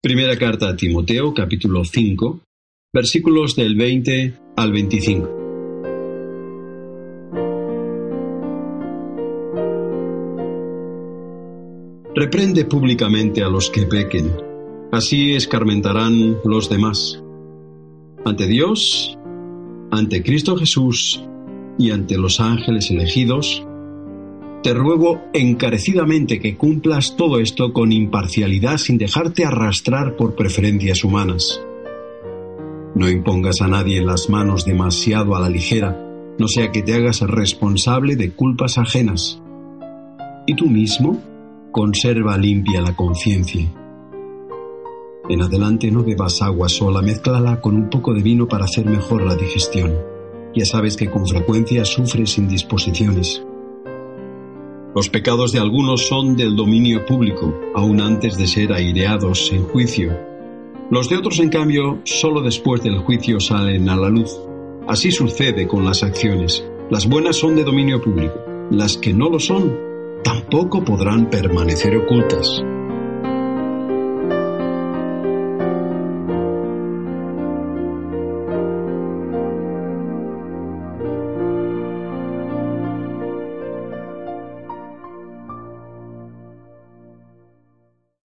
Primera carta a Timoteo, capítulo 5, versículos del 20 al 25. Reprende públicamente a los que pequen, así escarmentarán los demás. Ante Dios, ante Cristo Jesús y ante los ángeles elegidos, te ruego encarecidamente que cumplas todo esto con imparcialidad sin dejarte arrastrar por preferencias humanas. No impongas a nadie las manos demasiado a la ligera, no sea que te hagas responsable de culpas ajenas. Y tú mismo conserva limpia la conciencia. En adelante no bebas agua sola, mézclala con un poco de vino para hacer mejor la digestión. Ya sabes que con frecuencia sufres indisposiciones. Los pecados de algunos son del dominio público, aún antes de ser aireados en juicio. Los de otros, en cambio, solo después del juicio salen a la luz. Así sucede con las acciones. Las buenas son de dominio público. Las que no lo son, tampoco podrán permanecer ocultas.